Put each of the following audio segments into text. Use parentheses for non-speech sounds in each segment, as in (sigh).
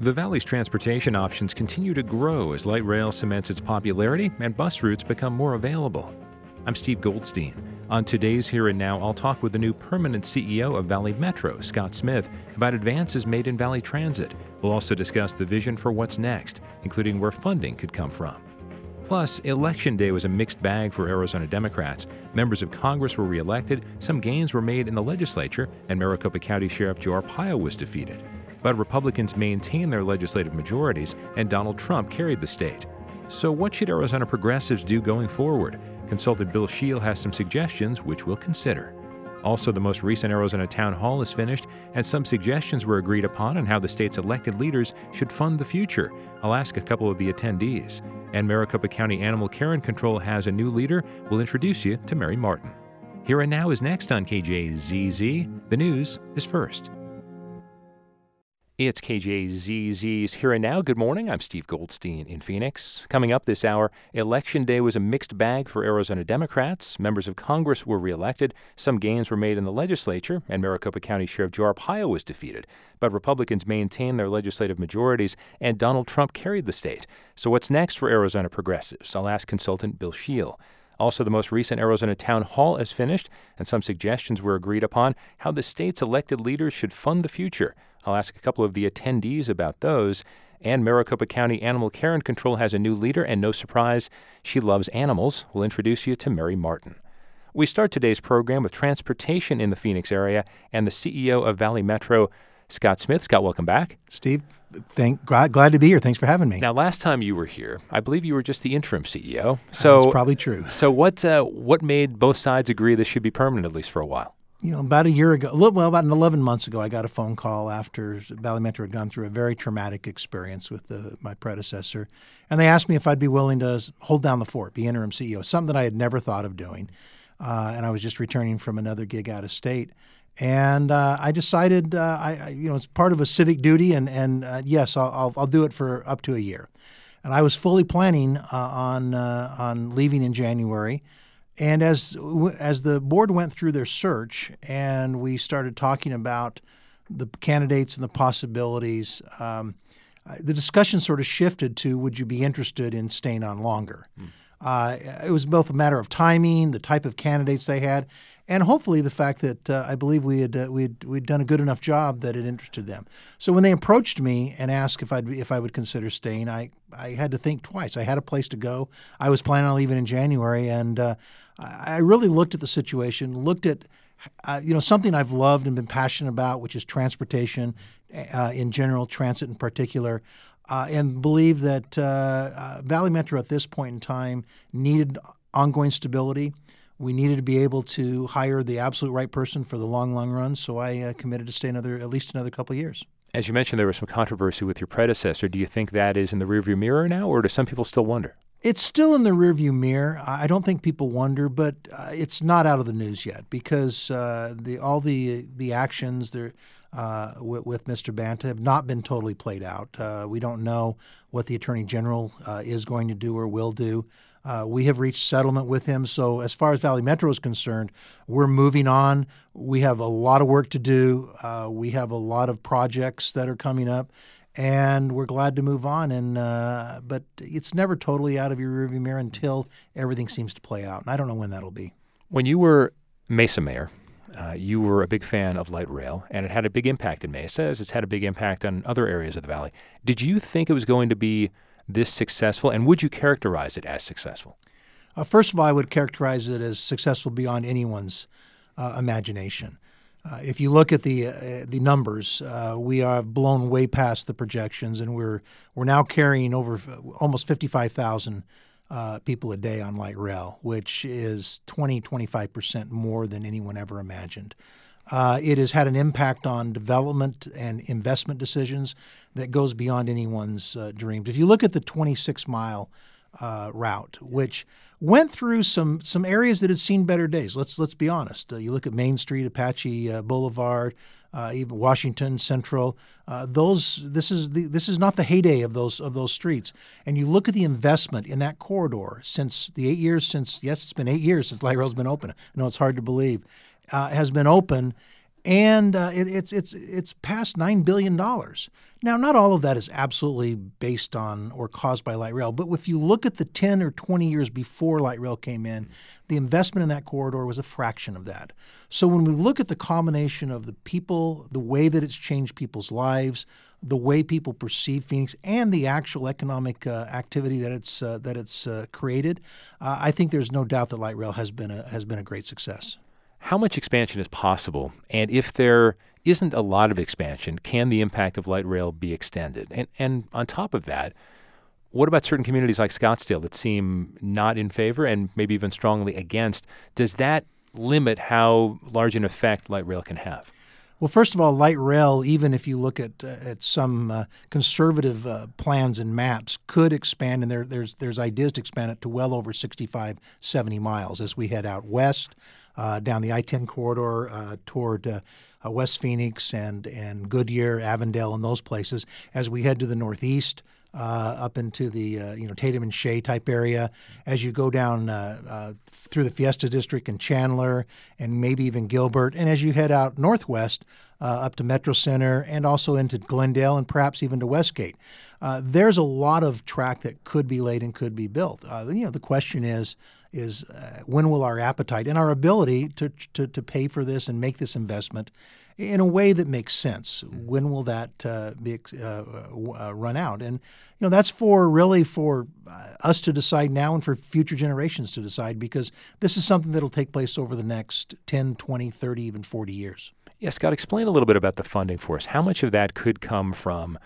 The Valley's transportation options continue to grow as light rail cements its popularity and bus routes become more available. I'm Steve Goldstein. On today's Here and Now, I'll talk with the new permanent CEO of Valley Metro, Scott Smith, about advances made in Valley Transit. We'll also discuss the vision for what's next, including where funding could come from. Plus, Election Day was a mixed bag for Arizona Democrats. Members of Congress were reelected, some gains were made in the legislature, and Maricopa County Sheriff Joe Arpaio was defeated. But Republicans maintained their legislative majorities, and Donald Trump carried the state. So, what should Arizona progressives do going forward? Consultant Bill Scheel has some suggestions which we'll consider. Also, the most recent Arizona town hall is finished, and some suggestions were agreed upon on how the state's elected leaders should fund the future. I'll ask a couple of the attendees. And Maricopa County Animal Care and Control has a new leader. We'll introduce you to Mary Martin. Here and Now is next on KJZZ. The news is first. It's KJZZ's Here and Now. Good morning. I'm Steve Goldstein in Phoenix. Coming up this hour, Election Day was a mixed bag for Arizona Democrats. Members of Congress were reelected. Some gains were made in the legislature, and Maricopa County Sheriff Joe Arpaio was defeated. But Republicans maintained their legislative majorities, and Donald Trump carried the state. So, what's next for Arizona progressives? I'll ask consultant Bill Scheel. Also, the most recent Arizona town hall is finished, and some suggestions were agreed upon how the state's elected leaders should fund the future. I'll ask a couple of the attendees about those. And Maricopa County Animal Care and Control has a new leader, and no surprise, she loves animals. We'll introduce you to Mary Martin. We start today's program with transportation in the Phoenix area and the CEO of Valley Metro, Scott Smith. Scott, welcome back. Steve, thank glad, glad to be here. Thanks for having me. Now, last time you were here, I believe you were just the interim CEO. So that's probably true. So what uh, what made both sides agree this should be permanent at least for a while? You know, about a year ago, well, about 11 months ago, I got a phone call after Valley Metro had gone through a very traumatic experience with the, my predecessor. And they asked me if I'd be willing to hold down the fort, be interim CEO, something that I had never thought of doing. Uh, and I was just returning from another gig out of state. And uh, I decided, uh, I, you know, it's part of a civic duty, and, and uh, yes, I'll, I'll, I'll, do it for up to a year. And I was fully planning uh, on, uh, on leaving in January. And as as the board went through their search and we started talking about the candidates and the possibilities, um, the discussion sort of shifted to would you be interested in staying on longer? Mm. Uh, it was both a matter of timing, the type of candidates they had, and hopefully the fact that uh, I believe we had uh, we'd we'd done a good enough job that it interested them. So when they approached me and asked if I'd if I would consider staying, I I had to think twice. I had a place to go. I was planning on leaving in January, and uh, I really looked at the situation, looked at uh, you know something I've loved and been passionate about, which is transportation uh, in general, transit in particular, uh, and believe that uh, uh, Valley Metro at this point in time needed ongoing stability. We needed to be able to hire the absolute right person for the long, long run. So I uh, committed to stay another at least another couple of years. As you mentioned, there was some controversy with your predecessor. Do you think that is in the rearview mirror now, or do some people still wonder? It's still in the rearview mirror. I don't think people wonder, but uh, it's not out of the news yet because uh, the all the the actions there uh, with, with, Mr. Banta have not been totally played out. Uh, we don't know what the Attorney General uh, is going to do or will do. Uh, we have reached settlement with him. So, as far as Valley Metro is concerned, we're moving on. We have a lot of work to do. we have a lot of projects that are coming up and we're glad to move on. And uh, but it's never totally out of your rearview mirror until everything seems to play out, and I don't know when that'll be. When you were Mesa mayor, uh, you were a big fan of light rail, and it had a big impact in Mesa, as it's had a big impact on other areas of the valley. Did you think it was going to be this successful, and would you characterize it as successful? Uh, first of all, I would characterize it as successful beyond anyone's uh, imagination. Uh, if you look at the uh, the numbers, uh, we are blown way past the projections, and we're we're now carrying over f- almost 55,000 uh, people a day on light rail, which is 20 25 percent more than anyone ever imagined. Uh, it has had an impact on development and investment decisions that goes beyond anyone's uh, dreams. If you look at the 26 mile route, which went through some some areas that had seen better days. Let's let's be honest. Uh, you look at Main Street, Apache uh, Boulevard, uh, even Washington Central. Uh, those this is the, this is not the heyday of those of those streets. And you look at the investment in that corridor since the eight years since yes, it's been eight years since (laughs) light rail's been open. I know it's hard to believe, uh, has been open. And uh, it, it's it's it's past nine billion dollars. Now, not all of that is absolutely based on or caused by light rail, but if you look at the ten or twenty years before light rail came in, the investment in that corridor was a fraction of that. So when we look at the combination of the people, the way that it's changed people's lives, the way people perceive Phoenix, and the actual economic uh, activity that it's uh, that it's uh, created, uh, I think there's no doubt that light rail has been a, has been a great success. How much expansion is possible? And if there isn't a lot of expansion, can the impact of light rail be extended? And, and on top of that, what about certain communities like Scottsdale that seem not in favor and maybe even strongly against? Does that limit how large an effect light rail can have? Well, first of all, light rail, even if you look at uh, at some uh, conservative uh, plans and maps, could expand, and there, there's there's ideas to expand it to well over 65, 70 miles as we head out west uh, down the I-10 corridor uh, toward uh, West Phoenix and and Goodyear, Avondale, and those places. As we head to the northeast, uh, up into the uh, you know Tatum and Shea type area. As you go down uh, through the Fiesta District and Chandler, and maybe even Gilbert, and as you head out northwest up to Metro Center and also into Glendale and perhaps even to Westgate. there's a lot of track that could be laid and could be built. you know, the question is, is uh, when will our appetite and our ability to, to, to pay for this and make this investment in a way that makes sense. Mm-hmm. When will that uh, be uh, uh, run out? And you know that's for really for uh, us to decide now and for future generations to decide because this is something that'll take place over the next 10, 20, 30, even 40 years. Yeah, Scott, explain a little bit about the funding for us. How much of that could come from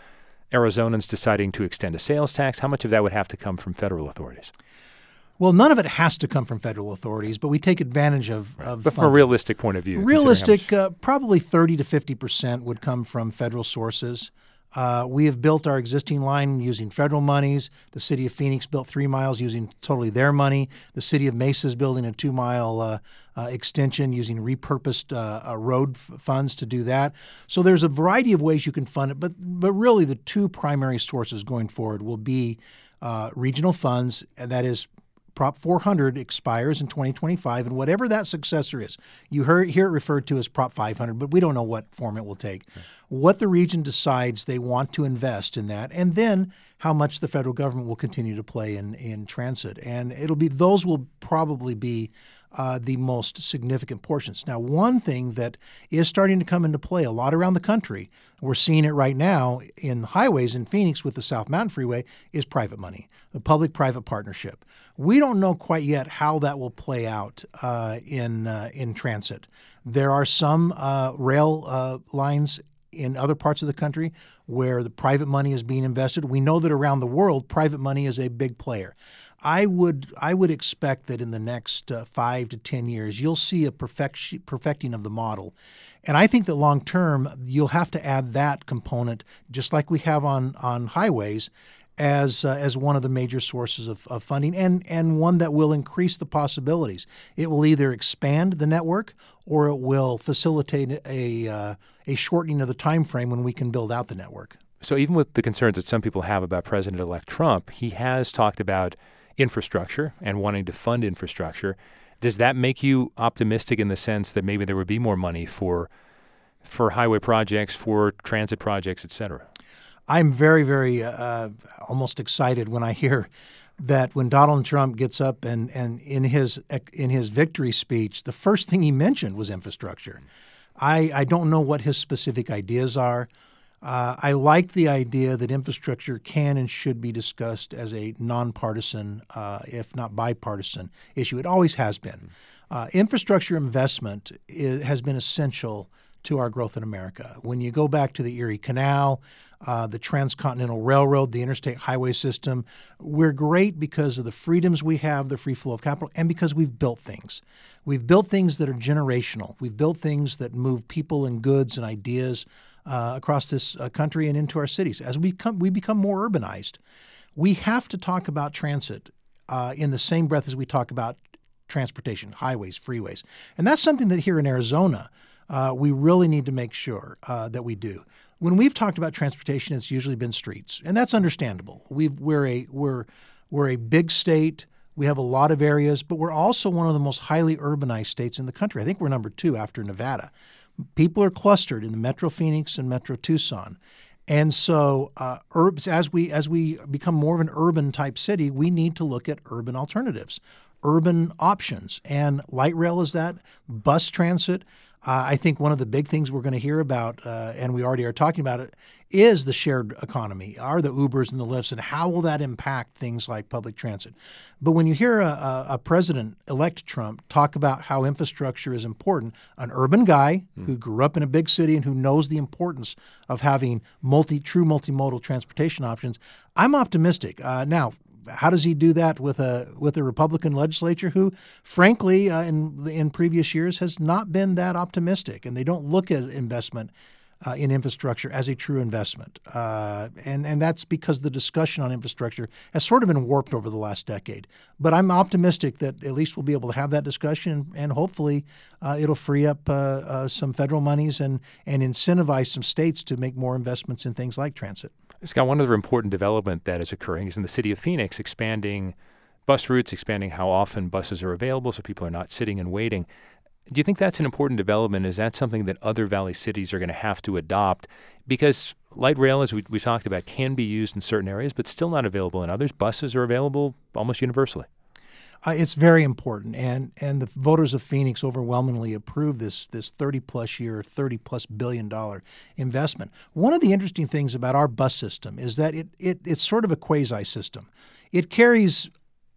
Arizonans deciding to extend a sales tax? How much of that would have to come from federal authorities? Well, none of it has to come from federal authorities, but we take advantage of. Right. of but from funding. a realistic point of view, realistic, uh, probably thirty to fifty percent would come from federal sources. Uh, we have built our existing line using federal monies. The city of Phoenix built three miles using totally their money. The city of Mesa is building a two mile uh, uh, extension using repurposed uh, uh, road f- funds to do that. So there's a variety of ways you can fund it, but but really the two primary sources going forward will be uh, regional funds, and that is Prop 400 expires in 2025, and whatever that successor is, you heard, hear it referred to as Prop 500, but we don't know what form it will take. Okay. What the region decides they want to invest in that, and then how much the federal government will continue to play in, in transit. And it'll be those will probably be uh, the most significant portions. Now, one thing that is starting to come into play a lot around the country, we're seeing it right now in highways in Phoenix with the South Mountain Freeway, is private money, the public private partnership. We don't know quite yet how that will play out uh, in, uh, in transit. There are some uh, rail uh, lines in other parts of the country where the private money is being invested. We know that around the world, private money is a big player. I would I would expect that in the next uh, five to ten years you'll see a perfect, perfecting of the model, and I think that long term you'll have to add that component just like we have on on highways as uh, as one of the major sources of, of funding and and one that will increase the possibilities. It will either expand the network or it will facilitate a uh, a shortening of the time frame when we can build out the network. So even with the concerns that some people have about President-elect Trump, he has talked about infrastructure and wanting to fund infrastructure. Does that make you optimistic in the sense that maybe there would be more money for for highway projects, for transit projects, et cetera? I'm very, very uh, uh almost excited when I hear that when Donald Trump gets up and, and in his in his victory speech, the first thing he mentioned was infrastructure. I, I don't know what his specific ideas are. Uh, I like the idea that infrastructure can and should be discussed as a nonpartisan, uh, if not bipartisan, issue. It always has been. Uh, infrastructure investment is, has been essential to our growth in America. When you go back to the Erie Canal, uh, the Transcontinental Railroad, the interstate highway system, we're great because of the freedoms we have, the free flow of capital, and because we've built things. We've built things that are generational. We've built things that move people and goods and ideas uh, across this uh, country and into our cities. As we come, we become more urbanized, we have to talk about transit uh, in the same breath as we talk about transportation, highways, freeways, and that's something that here in Arizona uh, we really need to make sure uh, that we do. When we've talked about transportation, it's usually been streets, and that's understandable. we we're a we're we're a big state. We have a lot of areas, but we're also one of the most highly urbanized states in the country. I think we're number two after Nevada people are clustered in the Metro Phoenix and Metro Tucson. And so, uh, as we as we become more of an urban type city, we need to look at urban alternatives, urban options, and light rail is that. Bus transit. Uh, I think one of the big things we're going to hear about, uh, and we already are talking about it, is the shared economy, are the Ubers and the Lyfts, and how will that impact things like public transit? But when you hear a, a, president elect Trump talk about how infrastructure is important, an urban guy mm. who grew up in a big city and who knows the importance of having multi true multimodal transportation options, I'm optimistic. Uh, now, how does he do that with a with a Republican legislature who, frankly, uh, in in previous years has not been that optimistic, and they don't look at investment uh, in infrastructure as a true investment, uh, and and that's because the discussion on infrastructure has sort of been warped over the last decade. But I'm optimistic that at least we'll be able to have that discussion, and hopefully uh, it'll free up uh, uh, some federal monies and and incentivize some states to make more investments in things like transit. Scott, one other important development that is occurring is in the city of Phoenix, expanding bus routes, expanding how often buses are available, so people are not sitting and waiting. Do you think that's an important development? Is that something that other valley cities are going to have to adopt? Because light rail, as we, we talked about, can be used in certain areas, but still not available in others. Buses are available almost universally. Uh, it's very important, and and the voters of Phoenix overwhelmingly approved this this 30 plus year, 30 plus billion dollar investment. One of the interesting things about our bus system is that it, it it's sort of a quasi system. It carries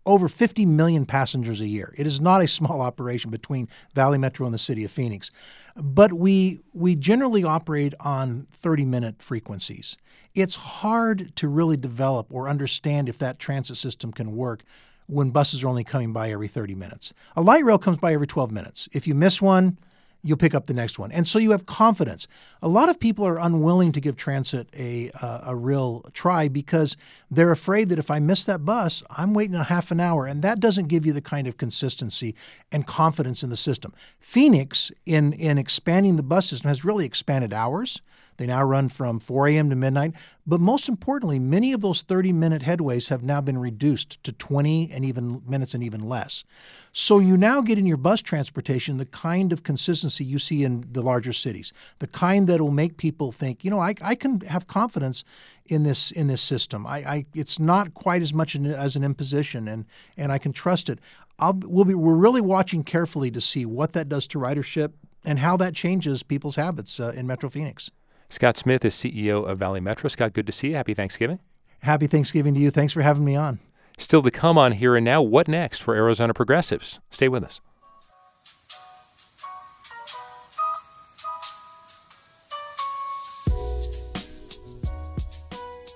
over 50 million passengers a year. It is not a (laughs) small operation between Valley Metro and the city of Phoenix. But we we generally operate on 30-minute frequencies. It's hard to really develop or understand if that transit system can work when buses are only coming by every 30 minutes. A light rail comes by every 12 minutes. If you miss one, you'll pick up the next one. And so you have confidence. A lot of people are unwilling to give transit a, uh, a real try because they're afraid that if I miss that bus, I'm waiting a half an hour. And that doesn't give you the kind of consistency and confidence in the system. Phoenix, in, in expanding the bus system, has really expanded hours. They now run from 4 a.m. to midnight. But most importantly, many of those 30 minute headways have now been reduced to 20 and even minutes and even less. So you now get in your bus transportation the kind of consistency you see in the larger cities, the kind that will make people think, you know, I, I can have confidence in this in this system. I, I it's not quite as much an, as an imposition, and and I can trust it. I'll, we'll be we're really watching carefully to see what that does to ridership and how that changes people's habits uh, in Metro Phoenix. Scott Smith is CEO of Valley Metro. Scott, good to see you. Happy Thanksgiving. Happy Thanksgiving to you. Thanks for having me on. Still to come on Here and Now, what next for Arizona progressives? Stay with us.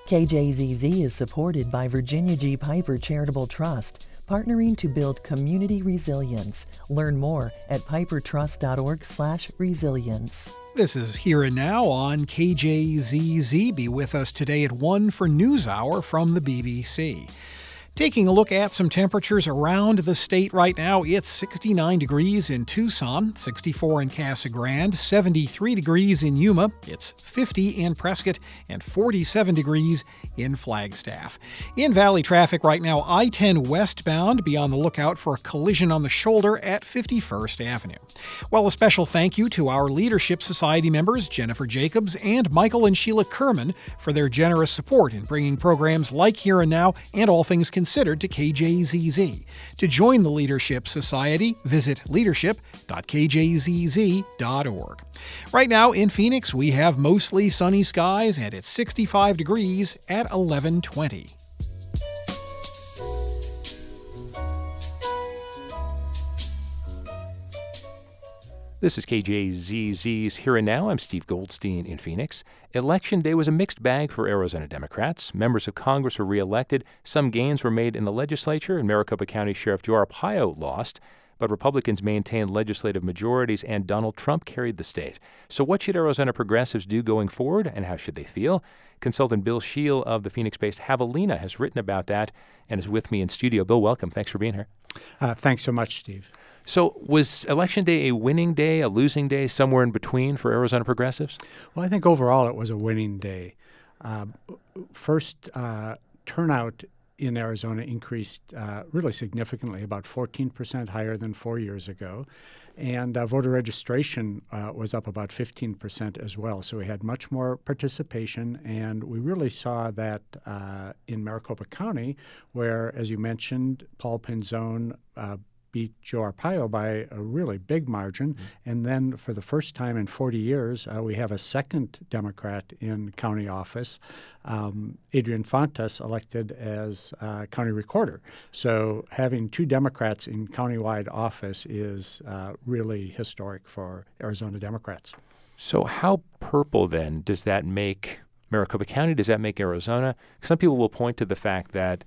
KJZZ is supported by Virginia G. Piper Charitable Trust, partnering to build community resilience. Learn more at pipertrust.org/resilience. This is Here and Now on KJZZ. Be with us today at 1 for NewsHour from the BBC. Taking a look at some temperatures around the state right now, it's 69 degrees in Tucson, 64 in Casa Grande, 73 degrees in Yuma, it's 50 in Prescott, and 47 degrees in Flagstaff. In Valley traffic right now, I 10 westbound, be on the lookout for a collision on the shoulder at 51st Avenue. Well, a special thank you to our Leadership Society members, Jennifer Jacobs and Michael and Sheila Kerman, for their generous support in bringing programs like Here and Now and All Things Considered to KJZZ. To join the Leadership Society, visit leadership.kjzz.org. Right now in Phoenix, we have mostly sunny skies and it's 65 degrees at 1120. This is KJZZ's Here and Now. I'm Steve Goldstein in Phoenix. Election day was a mixed bag for Arizona Democrats. Members of Congress were reelected. Some gains were made in the legislature, and Maricopa County Sheriff Joe Arpaio lost. But Republicans maintained legislative majorities, and Donald Trump carried the state. So, what should Arizona progressives do going forward, and how should they feel? Consultant Bill Scheel of the Phoenix based Javelina has written about that and is with me in studio. Bill, welcome. Thanks for being here. Uh, thanks so much, Steve. So, was Election Day a winning day, a losing day, somewhere in between for Arizona progressives? Well, I think overall it was a winning day. Uh, first, uh, turnout in Arizona increased uh, really significantly, about 14% higher than four years ago. And uh, voter registration uh, was up about 15% as well. So we had much more participation. And we really saw that uh, in Maricopa County, where, as you mentioned, Paul Penzone uh, beat Joe Arpaio by a really big margin. Mm-hmm. And then for the first time in 40 years, uh, we have a second Democrat in county office, um, Adrian Fontes, elected as uh, county recorder. So having two Democrats in countywide office is uh, really historic for Arizona Democrats. So, how purple then does that make Maricopa County? Does that make Arizona? Some people will point to the fact that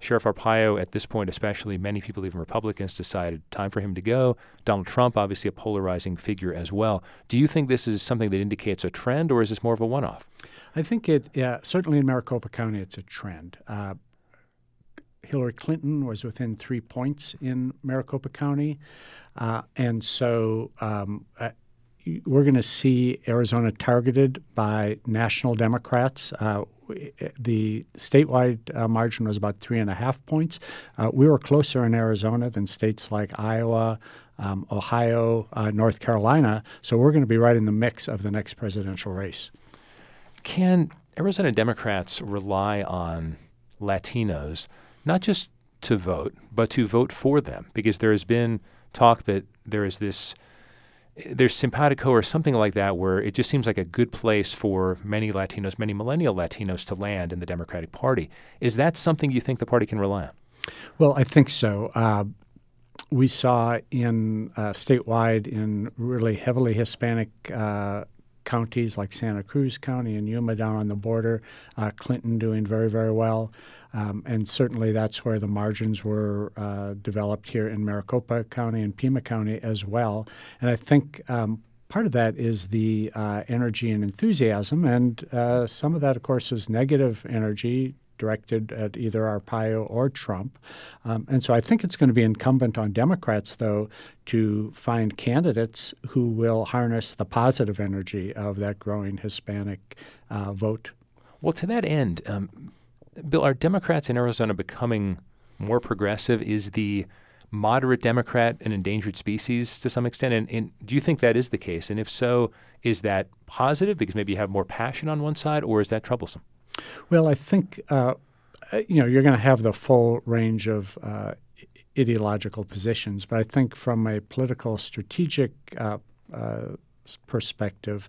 Sheriff Arpaio, at this point especially, many people, even Republicans, decided time for him to go. Donald Trump, obviously a polarizing figure as well. Do you think this is something that indicates a trend, or is this more of a one-off? I think it yeah, certainly in Maricopa County, it's a trend. Uh, Hillary Clinton was within three points in Maricopa County, uh, and so um, uh, we're going to see Arizona targeted by national Democrats. Uh, the statewide uh, margin was about three and a half points. Uh, we were closer in Arizona than states like Iowa, um, Ohio, uh, North Carolina. So we're going to be right in the mix of the next presidential race. Can Arizona Democrats rely on Latinos not just to vote, but to vote for them? Because there has been talk that there is this there's simpatico or something like that where it just seems like a good place for many Latinos, many millennial Latinos to land in the Democratic Party. Is that something you think the party can rely on? Well, I think so. Uh, we saw in uh, statewide in really heavily Hispanic uh, counties like Santa Cruz County and Yuma down on the border, uh, Clinton doing very, very well. Um, and certainly that's where the margins were uh, developed here in Maricopa County and Pima County as well. And I think um, part of that is the uh, energy and enthusiasm. And uh, some of that, of course, is negative energy directed at either Arpaio or Trump. Um, and so I think it's going to be incumbent on Democrats, though, to find candidates who will harness the positive energy of that growing Hispanic uh, vote. Well, to that end, um, Bill, are Democrats in Arizona becoming more progressive? Is the moderate Democrat an endangered species to some extent? And, and, do you think that is the case? And if so, is that positive because maybe you have more passion on one side, or is that troublesome? Well, I think uh, you know you're going to have the full range of uh, ideological positions, but I think from a political strategic uh, uh perspective,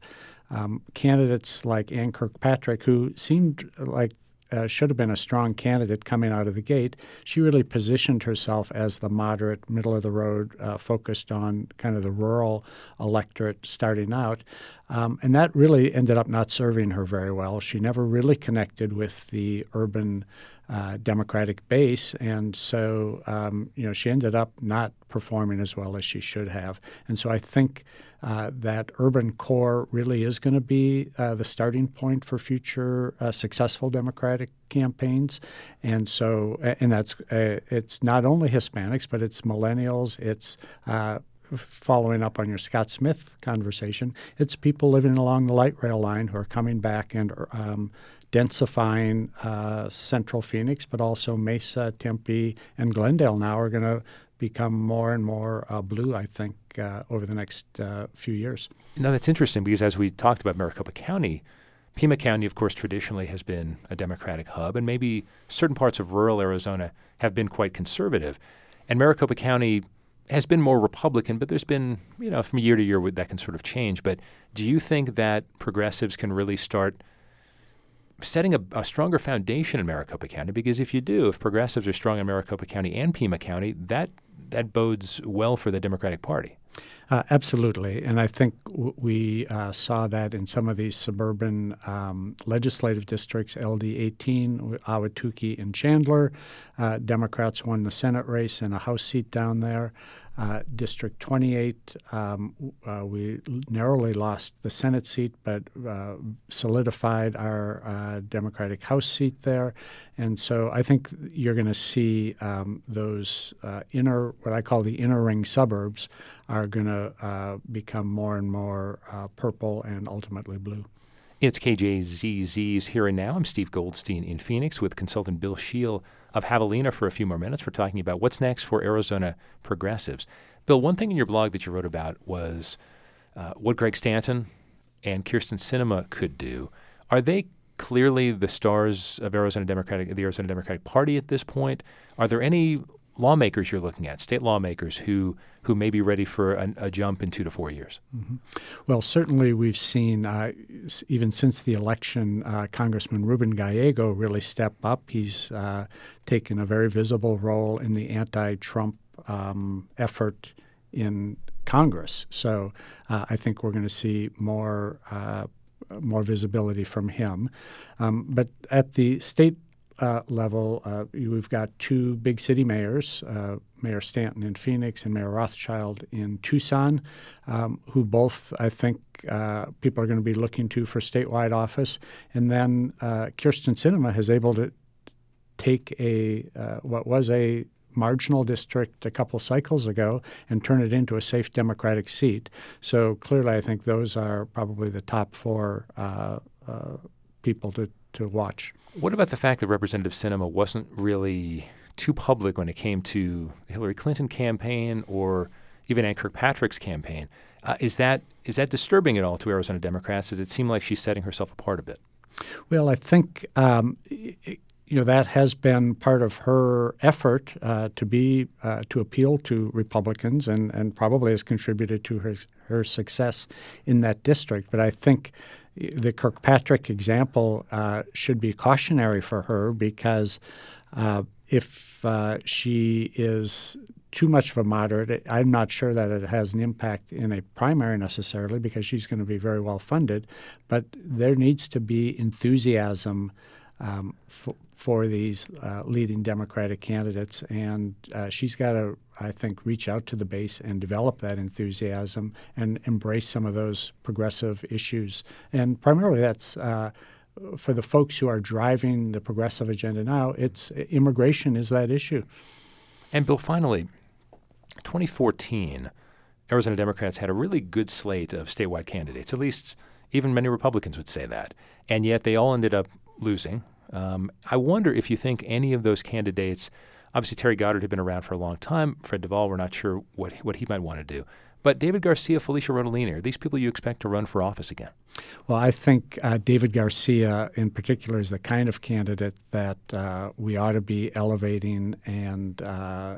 um, candidates like Ann Kirkpatrick, who seemed like uh, should have been a strong candidate coming out of the gate. She really positioned herself as the moderate, middle of the road, uh, focused on kind of the rural electorate starting out. Um, and that really ended up not serving her very well. She never really connected with the urban uh, Democratic base, and so um, you know she ended up not performing as well as she should have. And so I think uh, that urban core really is going to be uh, the starting point for future uh, successful Democratic campaigns. And so, and that's it's not only Hispanics, but it's millennials, it's uh, following up on your Scott Smith conversation, it's people living along the light rail line who are coming back and um, densifying uh, central Phoenix, but also Mesa, Tempe, and Glendale now are going to become more and more uh, blue, I think, uh, over the next uh, few years. Now, that's interesting because as we talked about Maricopa County, Pima County, of course, traditionally has been a Democratic hub, and maybe certain parts of rural Arizona have been quite conservative. And Maricopa County has been more Republican, but there's been, you know, from year to year that can sort of change. But do you think that progressives can really start – setting a, a, stronger foundation in Maricopa County because if you do, if progressives are strong in Maricopa County and Pima County, that that bodes well for the Democratic Party. Uh, absolutely, and I think w- we uh, saw that in some of these suburban um, legislative districts, LD 18, Ahwatukee, and Chandler. Uh, Democrats won the Senate race and a House seat down there. Uh, District 28, um, uh, we narrowly lost the Senate seat, but uh, solidified our Democratic House seat there. And so I think you're going to see um, those inner, what I call the inner ring suburbs, are going to become more and more purple and ultimately blue. It's KJZZ's Here and Now. I'm Steve Goldstein in Phoenix with consultant Bill Scheel of Javelina for a few more minutes. We're talking about what's next for Arizona progressives. Bill, one thing in your blog that you wrote about was uh, what Greg Stanton and Kyrsten Sinema could do. Are they clearly the stars of Arizona Democratic, the Arizona Democratic Party at this point? Are there any lawmakers you're looking at, state lawmakers who who may be ready for a, a jump in two to four years? Mm-hmm. Well, certainly we've seen uh, even since the election, uh, Congressman Ruben Gallego really step up. He's uh, taken a very visible role in the anti-Trump um, effort in Congress. So uh, I think we're going to see more uh, more visibility from him. Um, but at the state uh, level, uh, we've got two big city mayors, uh, Mayor Stanton in Phoenix and Mayor Rothschild in Tucson, um, who both, I think, uh, people are going to be looking to for statewide office. And then uh, Kyrsten Sinema has able to take a uh, what was a marginal district a couple cycles ago and turn it into a safe Democratic seat. So clearly, I think those are probably the top four people to, to watch. What about the fact that Representative Sinema wasn't really too public when it came to the Hillary Clinton campaign or even Ann Kirkpatrick's campaign? Uh, is that is that disturbing at all to Arizona Democrats? Does it seem like she's setting herself apart a bit? Well, I think um, you know that has been part of her effort uh, to be uh, to appeal to Republicans, and and probably has contributed to her her success in that district. But I think the Kirkpatrick example uh, should be cautionary for her because uh, if uh, she is too much of a moderate, I'm not sure that it has an impact in a primary necessarily because she's going to be very well funded. But there needs to be enthusiasm um, for, for these uh, leading Democratic candidates, and uh, she's got to, I think, reach out to the base and develop that enthusiasm and embrace some of those progressive issues. And primarily, that's uh, for the folks who are driving the progressive agenda now. It's immigration is that issue. And Bill, finally, 2014, Arizona Democrats had a really good slate of statewide candidates. At least, even many Republicans would say that, and yet they all ended up losing. Um, I wonder if you think any of those candidates, obviously Terry Goddard had been around for a long time. Fred DuVal, we're not sure what what he might want to do. But David Garcia, Felecia Rotellini, are these people you expect to run for office again? Well, I think uh, David Garcia, in particular, is the kind of candidate that uh, we ought to be elevating and uh,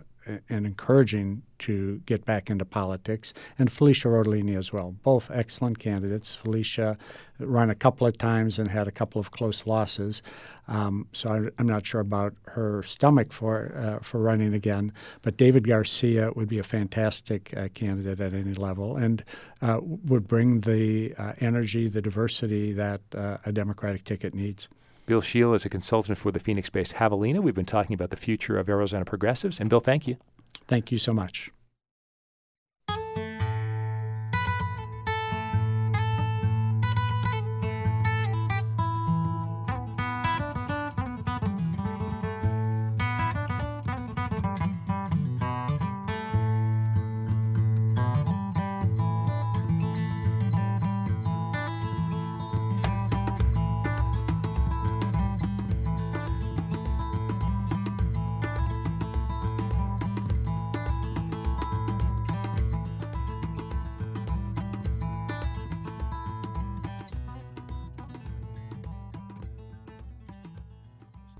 and encouraging to get back into politics, and Felecia Rotellini as well. Both excellent candidates. Felecia ran a couple of times and had a couple of close losses, um, so I, am not sure about her stomach for uh, for running again. But David Garcia would be a fantastic uh, candidate at any level, and uh, would bring the uh, energy, the diversity that uh, a Democratic ticket needs. Bill Scheel is a consultant for the Phoenix based Javelina. We've been talking about the future of Arizona progressives. And Bill, thank you. Thank you so much.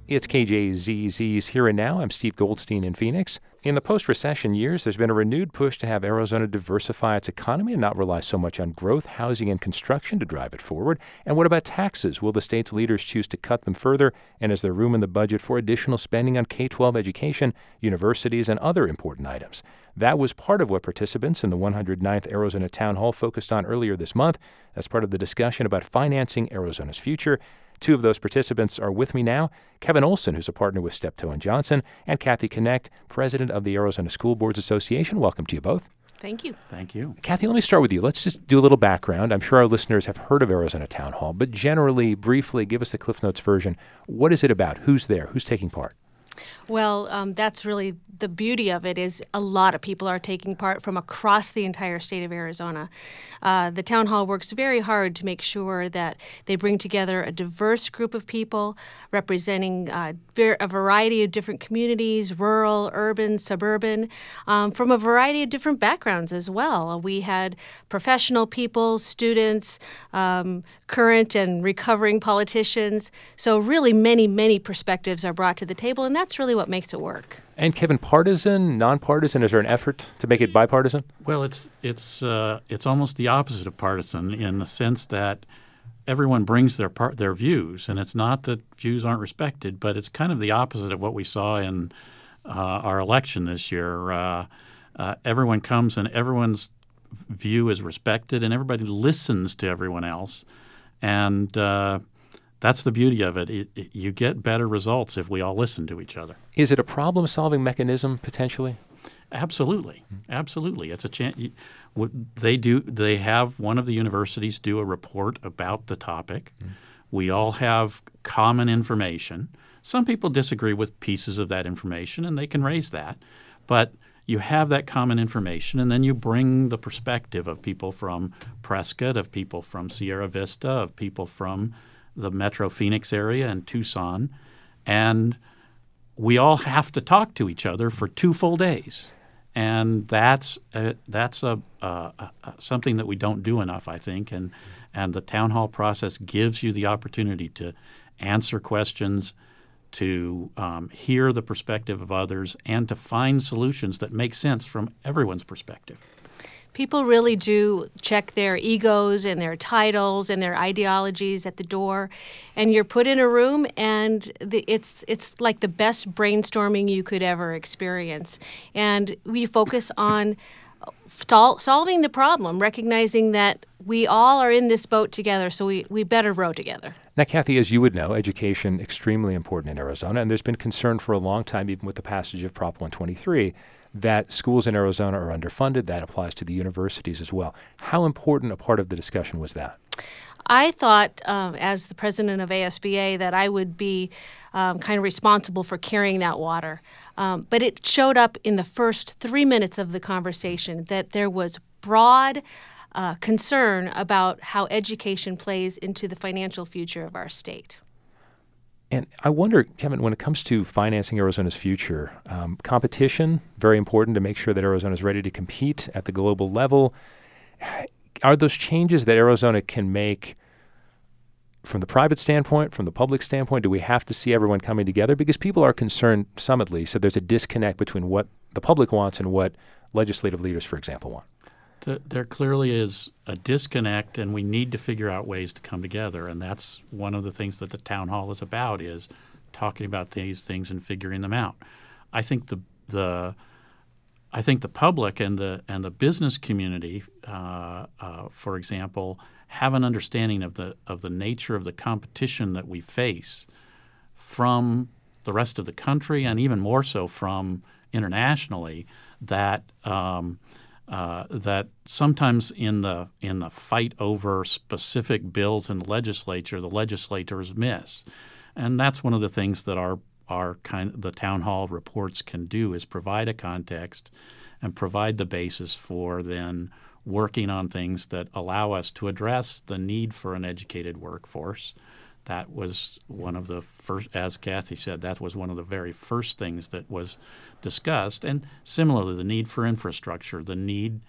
It's KJZZ's Here and Now. I'm Steve Goldstein in Phoenix. In the post recession years, there's been a renewed push to have Arizona diversify its economy and not rely so much on growth, housing, and construction to drive it forward. And what about taxes? Will the state's leaders choose to cut them further? And is there room in the budget for additional spending on K 12 education, universities, and other important items? That was part of what participants in the 109th Arizona Town Hall focused on earlier this month as part of the discussion about financing Arizona's future. Two of those participants are with me now Kevin Olson, who's a partner with Steptoe and Johnson, and Kathy Knecht, president of the Arizona School Boards Association. Welcome to you both. Thank you. Thank you. Kathy, let me start with you. Let's just do a little background. I'm sure our listeners have heard of Arizona Town Hall, but generally, briefly, give us the Cliff Notes version. What is it about? Who's there? Who's taking part? Well, um, that's really the beauty of it is a lot of people are taking part from across the entire state of Arizona. Uh, the town hall works very hard to make sure that they bring together a diverse group of people representing uh, a variety of different communities rural, urban, suburban um, from a variety of different backgrounds as well. We had professional people, students, um, current and recovering politicians. So, really, many, many perspectives are brought to the table, and that's really what makes it work. And Kevin, partisan, nonpartisan? Is there an effort to make it bipartisan? Well, it's it's uh, it's almost the opposite of partisan in the sense that everyone brings their part their views, and it's not that views aren't respected, but it's kind of the opposite of what we saw in uh, our election this year. Uh, uh everyone comes and everyone's view is respected, and everybody listens to everyone else, and uh, that's the beauty of it. It, it. You get better results if we all listen to each other. Is it a problem solving mechanism potentially? Absolutely, absolutely. It's a chance. They do. They have one of the universities do a report about the topic. Mm. We all have common information. Some people disagree with pieces of that information, and they can raise that. But you have that common information, and then you bring the perspective of people from Prescott, of people from Sierra Vista, of people from the Metro Phoenix area and Tucson, and we all have to talk to each other for two full days, and that's a, that's a, something that we don't do enough, I think, and and the town hall process gives you the opportunity to answer questions, to um, hear the perspective of others, and to find solutions that make sense from everyone's perspective people really do check their egos and their titles and their ideologies at the door. And you're put in a room and the, it's it's like the best brainstorming you could ever experience. And we focus on sol- solving the problem recognizing that we all are in this boat together so we, we better row together. Now kathy as you would know education extremely important in arizona and there's been concern for a long time even with the passage of prop 123 that schools in Arizona are underfunded. That applies to the universities as well. How important a part of the discussion was that? I thought, um, as the president of ASBA, that I would be um, kind of responsible for carrying that water. Um, but it showed up in the first three minutes of the conversation that there was broad uh, concern about how education plays into the financial future of our state. And I wonder, Kevin, when it comes to financing Arizona's future, um, competition, very important to make sure that Arizona is ready to compete at the global level. Are those changes that Arizona can make from the private standpoint, from the public standpoint? Do we have to see everyone coming together? Because people are concerned, some at least, that there's a disconnect between what the public wants and what legislative leaders, for example, want there clearly is a disconnect, and we need to figure out ways to come together. And that's one of the things that the town hall is about: is talking about these things and figuring them out. I think the the I think the public and the and the business community, uh, uh, for example, have an understanding of the of the nature of the competition that we face from the rest of the country, and even more so from internationally. That um, uh, that sometimes in the in the fight over specific bills in the legislature, the legislators miss, and that's one of the things that our our kind the town hall reports can do is provide a context and provide the basis for then working on things that allow us to address the need for an educated workforce. That was one of the first, as Kathy said, that was one of the very first things that was discussed. And similarly, the need for infrastructure, the need,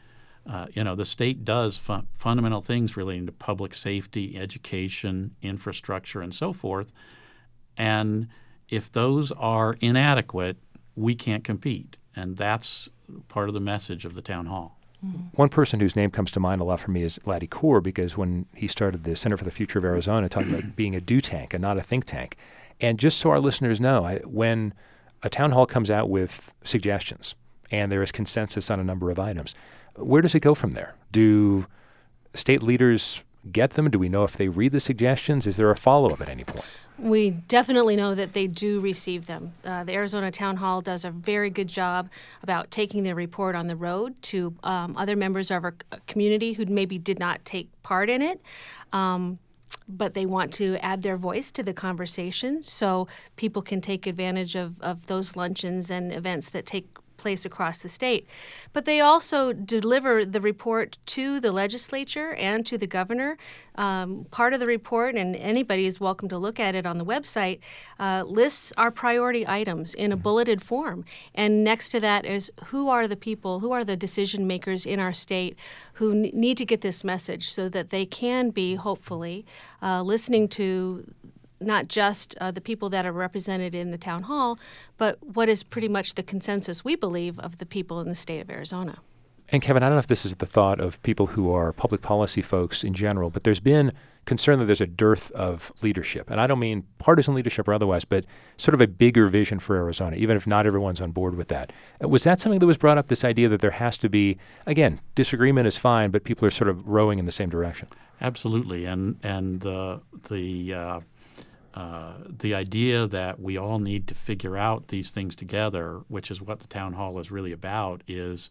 uh, you know, the state does fu- fundamental things relating to public safety, education, infrastructure, and so forth. And if those are inadequate, we can't compete. And that's part of the message of the town hall. Mm-hmm. One person whose name comes to mind a lot for me is Lattie Coor because when he started the Center for the Future of Arizona, talking about (clears throat) being a do tank and not a think tank. And just so our listeners know, I, when a town hall comes out with suggestions and there is consensus on a number of items. Where does it go from there? Do state leaders get them? Do we know if they read the suggestions? Is there a follow up at any point? We definitely know that they do receive them. Uh, the Arizona Town Hall does a very good job about taking their report on the road to um, other members of our community who maybe did not take part in it. Um, but they want to add their voice to the conversation so people can take advantage of, of those luncheons and events that take place across the state. But they also deliver the report to the legislature and to the governor. Um, part of the report, and anybody is welcome to look at it on the website, uh, lists our priority items in a mm-hmm. bulleted form. And next to that is who are the people, who are the decision makers in our state who n- need to get this message so that they can be, hopefully, uh, listening to not just uh, the people that are represented in the town hall, but what is pretty much the consensus we believe of the people in the state of Arizona. And Kevin, I don't know if this is the thought of people who are public policy folks in general, but there's been concern that there's a dearth of leadership. And I don't mean partisan leadership or otherwise, but sort of a bigger vision for Arizona, even if not everyone's on board with that. Uh, was that something that was brought up, this idea that there has to be, again, disagreement is fine, but people are sort of rowing in the same direction? Absolutely. And, and the, the, uh, uh, the idea that we all need to figure out these things together, which is what the town hall is really about, is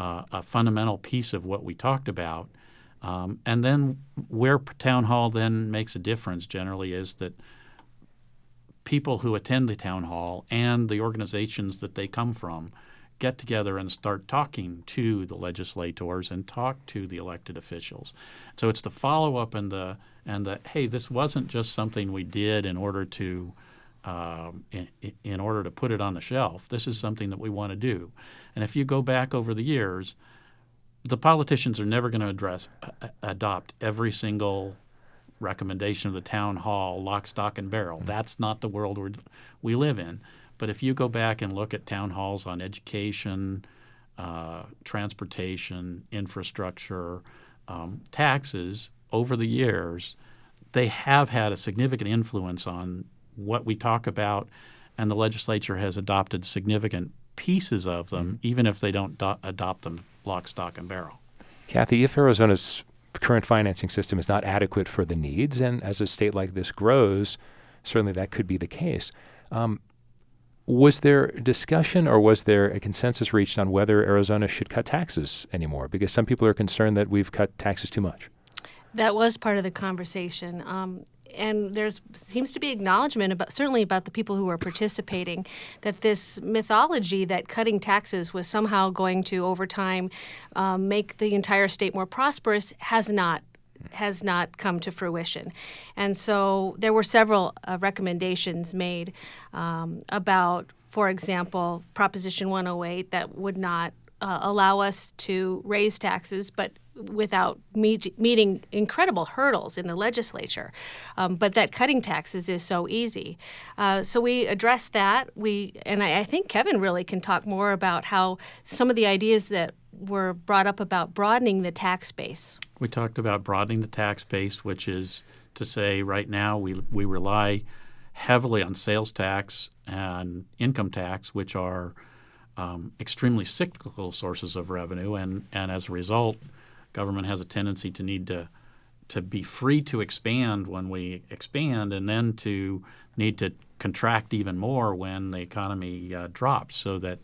uh, a fundamental piece of what we talked about. Um, and then where town hall then makes a difference generally is that people who attend the town hall and the organizations that they come from get together and start talking to the legislators and talk to the elected officials. So it's the follow up and the and that hey, this wasn't just something we did in order to uh, in, in, order to put it on the shelf. This is something that we want to do. And if you go back over the years, the politicians are never going to address uh, adopt every single recommendation of the town hall, lock, stock, and barrel. Mm-hmm. That's not the world we we live in. But if you go back and look at town halls on education, uh, transportation, infrastructure, um, taxes, over the years, they have had a significant influence on what we talk about, and the legislature has adopted significant pieces of them, mm-hmm. even if they don't do- adopt them lock, stock, and barrel. Kathy, if Arizona's current financing system is not adequate for the needs, and as a state like this grows, certainly that could be the case. Um, was there discussion or was there a consensus reached on whether Arizona should cut taxes anymore? Because some people are concerned that we've cut taxes too much. That was part of the conversation. Um, and there seems to be acknowledgement about certainly about the people who are participating that this mythology that cutting taxes was somehow going to over time um, make the entire state more prosperous has not has not come to fruition. And so there were several uh, recommendations made um, about, for example, Proposition 108 that would not uh, allow us to raise taxes, but without meet, meeting incredible hurdles in the legislature. Um, but that cutting taxes is so easy. Uh, so we addressed that. We and I, I, think Kevin really can talk more about how some of the ideas that were brought up about broadening the tax base. We talked about broadening the tax base, which is to say, right now we we rely heavily on sales tax and income tax, which are um, extremely cyclical sources of revenue, and, and as a result, government has a tendency to need to to be free to expand when we expand, and then to need to contract even more when the economy uh, drops. So that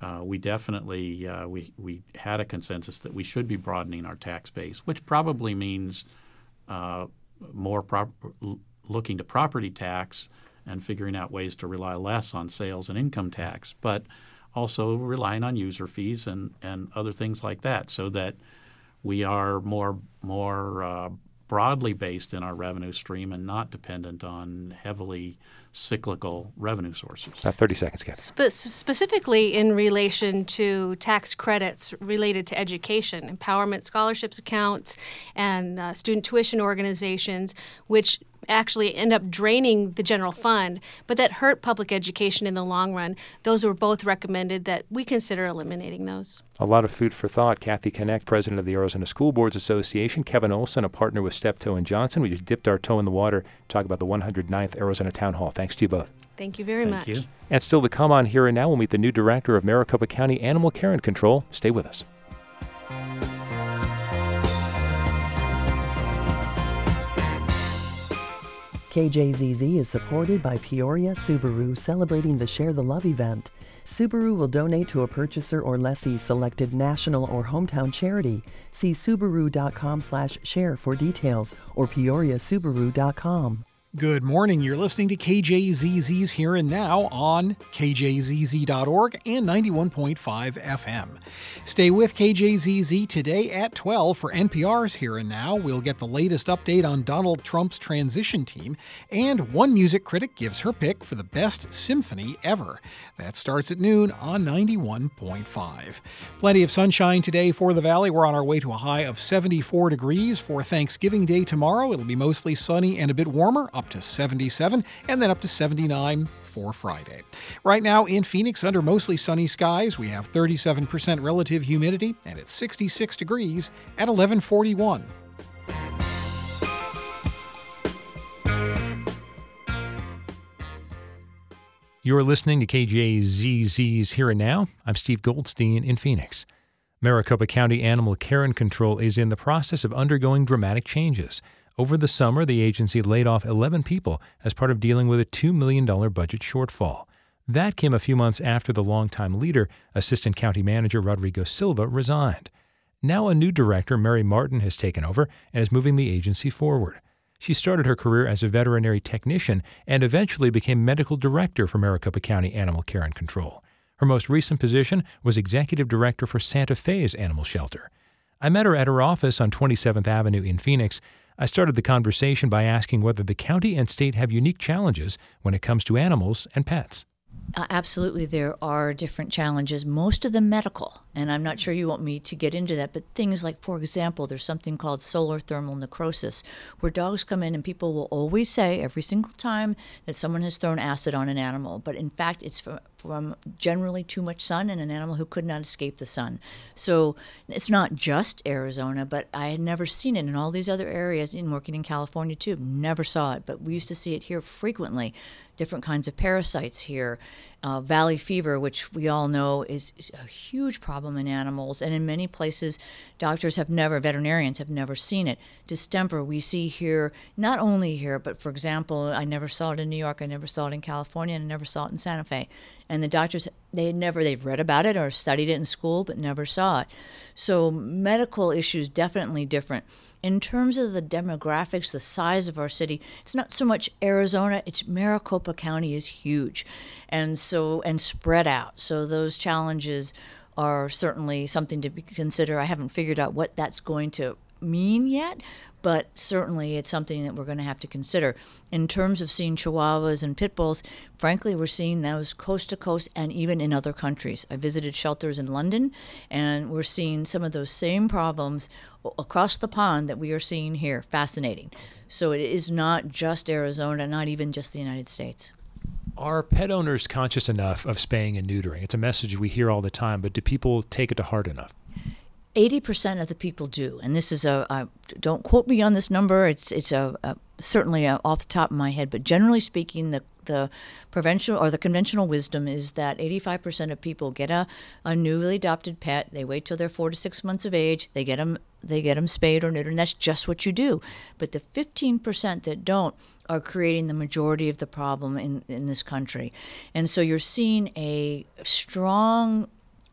uh, we definitely uh, we we had a consensus that we should be broadening our tax base, which probably means uh, more looking to property tax and figuring out ways to rely less on sales and income tax, but also relying on user fees and, and other things like that, so that we are more more uh, broadly based in our revenue stream and not dependent on heavily cyclical revenue sources. Uh, 30 seconds, Kathy. Spe- specifically in relation to tax credits related to education, empowerment scholarships accounts, and uh, student tuition organizations, which actually end up draining the general fund, but that hurt public education in the long run. Those were both recommended that we consider eliminating those. A lot of food for thought. Kathy Knecht, president of the Arizona School Boards Association. Kevin Olson, a partner with Steptoe and Johnson. We just dipped our toe in the water to talk about the 109th Arizona Town Hall. Thanks to you both. Thank you very Thank much. You. And still to come on here and now, we'll meet the new director of Maricopa County Animal Care and Control. Stay with us. KJZZ is supported by Peoria Subaru celebrating the Share the Love event. Subaru will donate to a purchaser or lessee selected national or hometown charity. See subaru.com/share for details or peoriasubaru.com. Good morning. You're listening to KJZZ's Here and Now on kjzz.org and 91.5 FM. Stay with KJZZ today at 12 for NPR's Here and Now. We'll get the latest update on Donald Trump's transition team, and one music critic gives her pick for the best symphony ever. That starts at noon on 91.5. Plenty of sunshine today for the Valley. We're on our way to a high of 74 degrees for Thanksgiving Day tomorrow. It'll be mostly sunny and a bit warmer up to 77, and then up to 79 for Friday. Right now in Phoenix, under mostly sunny skies, we have 37% relative humidity, and it's 66 degrees at 1141. You're listening to KJZZ's Here and Now. I'm Steve Goldstein in Phoenix. Maricopa County Animal Care and Control is in the process of undergoing dramatic changes. Over the summer, the agency laid off 11 people as part of dealing with a $2 million budget shortfall. That came a few months after the longtime leader, Assistant County Manager Rodrigo Silva, resigned. Now, a new director, Mary Martin, has taken over and is moving the agency forward. She started her career as a veterinary technician and eventually became medical director for Maricopa County Animal Care and Control. Her most recent position was executive director for Santa Fe's Animal Shelter. I met her at her office on 27th Avenue in Phoenix. I started the conversation by asking whether the county and state have unique challenges when it comes to animals and pets. Uh, absolutely, there are different challenges, most of them medical. And I'm not sure you want me to get into that, but things like, for example, there's something called solar thermal necrosis, where dogs come in and people will always say every single time that someone has thrown acid on an animal. But in fact, it's from, generally too much sun and an animal who could not escape the sun. So it's not just Arizona, but I had never seen it in all these other areas, in working in California too. Never saw it, but we used to see it here frequently different kinds of parasites here. Uh, valley fever, which we all know is, is, a huge problem in animals, and in many places, doctors have never, veterinarians have never seen it. Distemper, we see here, not only here, but for example, I never saw it in New York, I never saw it in California, and I never saw it in Santa Fe. And the doctors, they had never, they've read about it or studied it in school, but never saw it. So medical issues definitely different in terms of the demographics, the size of our city, it's not so much Arizona, it's Maricopa County is huge and so and spread out. So those challenges are certainly something to be consider. I haven't figured out what that's going to mean yet, but certainly it's something that we're going to have to consider. In terms of seeing chihuahuas and pit bulls, frankly, we're seeing those coast to coast and even in other countries. I visited shelters in London, and we're seeing some of those same problems across the pond that we are seeing here. Fascinating. So it is not just Arizona, not even just the United States. Are pet owners conscious enough of spaying and neutering? It's a message we hear all the time, but do people take it to heart enough? 80% of the people do. And this is a, a don't quote me on this number, it's, it's a, a certainly a, off the top of my head, but generally speaking, the the prevention or the conventional wisdom is that 85% of people get a, a newly adopted pet. They wait till they're four to six months of age. They get them they get them spayed or neutered, and that's just what you do. But the 15% that don't are creating the majority of the problem in, in this country. And so you're seeing a strong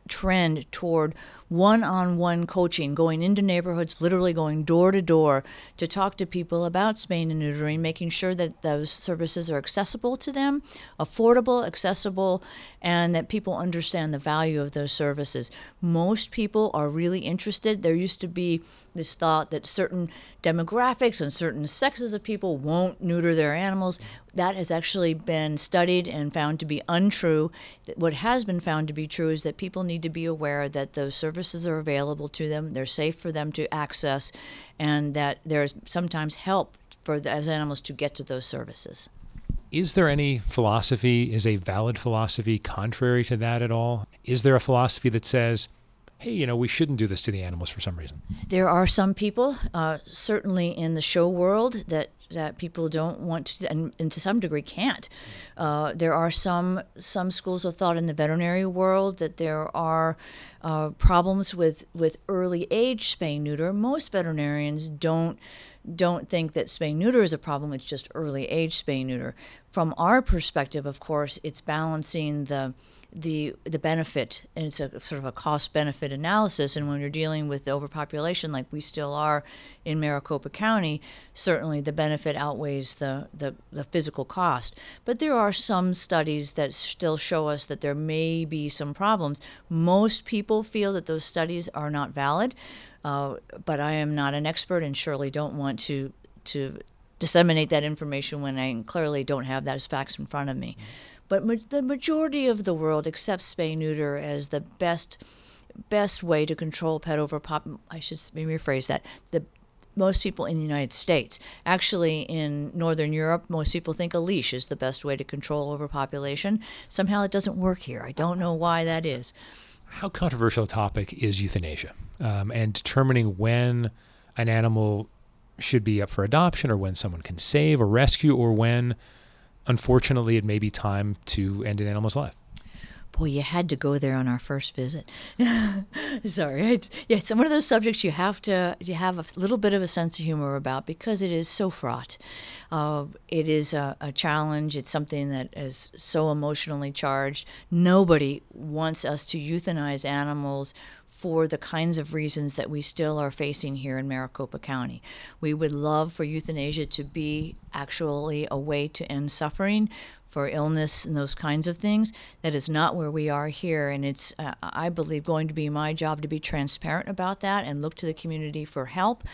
trend toward one on one coaching, going into neighborhoods, literally going door to door to talk to people about spaying and neutering, making sure that those services are accessible to them, affordable, accessible, and that people understand the value of those services. Most people are really interested. There used to be this thought that certain demographics and certain sexes of people won't neuter their animals. That has actually been studied and found to be untrue. What has been found to be true is that people need to be aware that those services are available to them, they're safe for them to access, and that there's sometimes help for those animals to get to those services. Is there any philosophy, is a valid philosophy contrary to that at all? Is there a philosophy that says, hey, you know, we shouldn't do this to the animals for some reason? There are some people, uh, certainly in the show world, that that people don't want to, and, and to some degree can't. Uh, there are some some schools of thought in the veterinary world that there are uh, problems with, with early age spay neuter. Most veterinarians don't don't think that spay neuter is a problem. It's just early age spay neuter. From our perspective, of course, it's balancing the the the benefit and it's a sort of a cost benefit analysis and when you're dealing with overpopulation like we still are in Maricopa County certainly the benefit outweighs the, the the physical cost but there are some studies that still show us that there may be some problems most people feel that those studies are not valid uh, but I am not an expert and surely don't want to to disseminate that information when I clearly don't have that as facts in front of me. But ma- the majority of the world accepts spay neuter as the best best way to control pet overpop. I should maybe rephrase that. The most people in the United States. Actually, in Northern Europe, most people think a leash is the best way to control overpopulation. Somehow it doesn't work here. I don't know why that is. How controversial a topic is euthanasia um, and determining when an animal should be up for adoption or when someone can save or rescue or when unfortunately, it may be time to end an animal's life. Boy, you had to go there on our first visit. (laughs) Sorry, it's, yeah, it's one of those subjects you have to you have a little bit of a sense of humor about because it is so fraught. Uh, it is a, a, challenge. It's something that is so emotionally charged. Nobody wants us to euthanize animals for the kinds of reasons that we still are facing here in Maricopa County. We would love for euthanasia to be actually a way to end suffering for illness and those kinds of things. That is not where we are here. And it's, uh, I believe, going to be my job to be transparent about that and look to the community for help.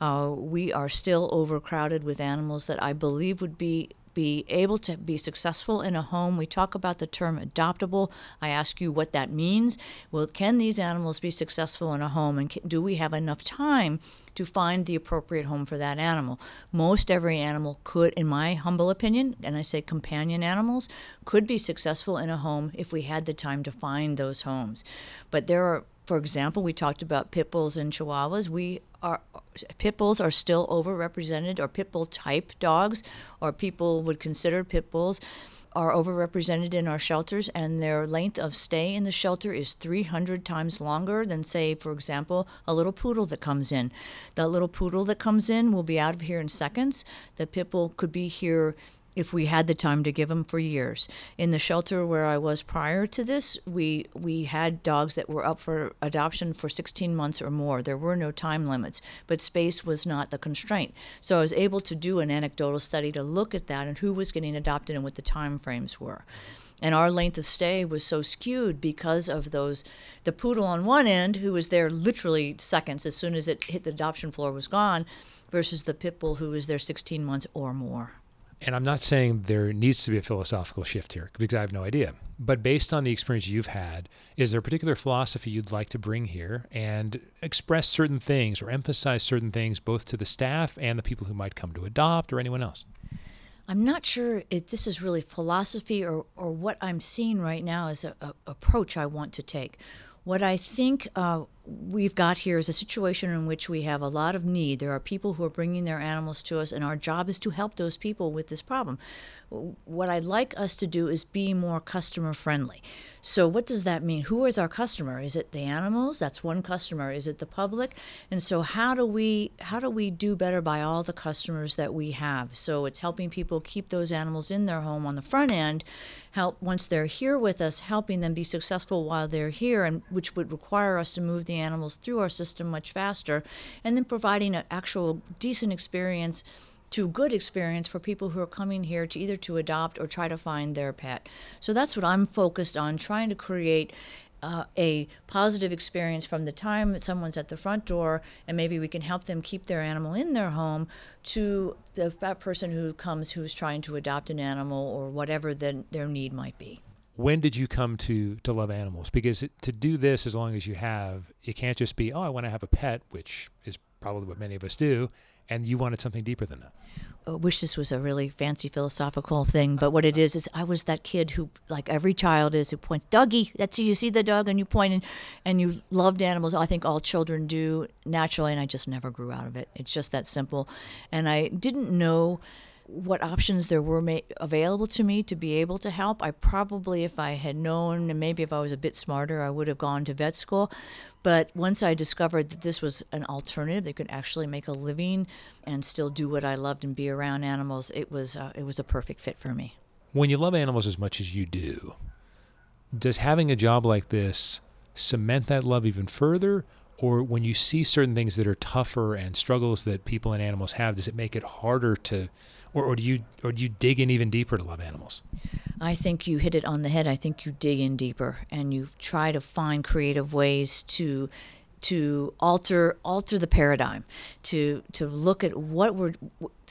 Uh, we are still overcrowded with animals that I believe would be be able to be successful in a home. We talk about the term adoptable. I ask you what that means. Well, can these animals be successful in a home, and can, do we have enough time to find the appropriate home for that animal? Most every animal could, in my humble opinion, and I say companion animals, could be successful in a home if we had the time to find those homes. But there are for example, we talked about pit bulls and chihuahuas. We are pit bulls are still overrepresented, or pit bull type dogs, or people would consider pit bulls are overrepresented in our shelters, and their length of stay in the shelter is 300 times longer than, say, for example, a little poodle that comes in. That little poodle that comes in will be out of here in seconds. The pit bull could be here if we had the time to give them for years. In the shelter where I was prior to this, we we had dogs that were up for adoption for 16 months or more. There were no time limits, but space was not the constraint. So I was able to do an anecdotal study to look at that and who was getting adopted and what the time frames were. And our length of stay was so skewed because of those the poodle on one end who was there literally seconds as soon as it hit the adoption floor was gone versus the pit bull who was there 16 months or more and I'm not saying there needs to be a philosophical shift here because I have no idea. But based on the experience you've had, is there a particular philosophy you'd like to bring here and express certain things or emphasize certain things both to the staff and the people who might come to adopt or anyone else? I'm not sure if this is really philosophy or, or what I'm seeing right now as an approach I want to take. What I think uh, we've got here is a situation in which we have a lot of need. There are people who are bringing their animals to us, and our job is to help those people with this problem. What I'd like us to do is be more customer friendly. So, what does that mean? Who is our customer? Is it the animals? That's one customer. Is it the public? And so, how do we how do we do better by all the customers that we have? So, it's helping people keep those animals in their home on the front end, help once they're here with us, helping them be successful while they're here, and which would require us to move the animals through our system much faster, and then providing an actual decent experience to good experience for people who are coming here to either to adopt or try to find their pet. So that's what I'm focused on trying to create uh, a positive experience from the time that someone's at the front door, and maybe we can help them keep their animal in their home, to the, person who comes who's trying to adopt an animal or whatever the, their need might be when did you come to to love animals? Because it, to do this as long as you have, it can't just be, oh, I want to have a pet, which is probably what many of us do, and you wanted something deeper than that. I wish this was a really fancy philosophical thing, but what it is is I was that kid who, like every child is, who points, Dougie, that's you see the dog and you point and, and you loved animals. I think all children do naturally, and I just never grew out of it. It's just that simple. And I didn't know what options there were ma- available to me to be able to help. I probably, if I had known, and maybe if I was a bit smarter, I would have gone to vet school. But once I discovered that this was an alternative that could actually make a living and still do what I loved and be around animals, it was uh, it was a perfect fit for me. When you love animals as much as you do, does having a job like this cement that love even further? Or when you see certain things that are tougher and struggles that people and animals have, does it make it harder to, or, or do you or do you dig in even deeper to love animals? I think you hit it on the head. I think you dig in deeper and you try to find creative ways to to alter alter the paradigm, to to look at what we're.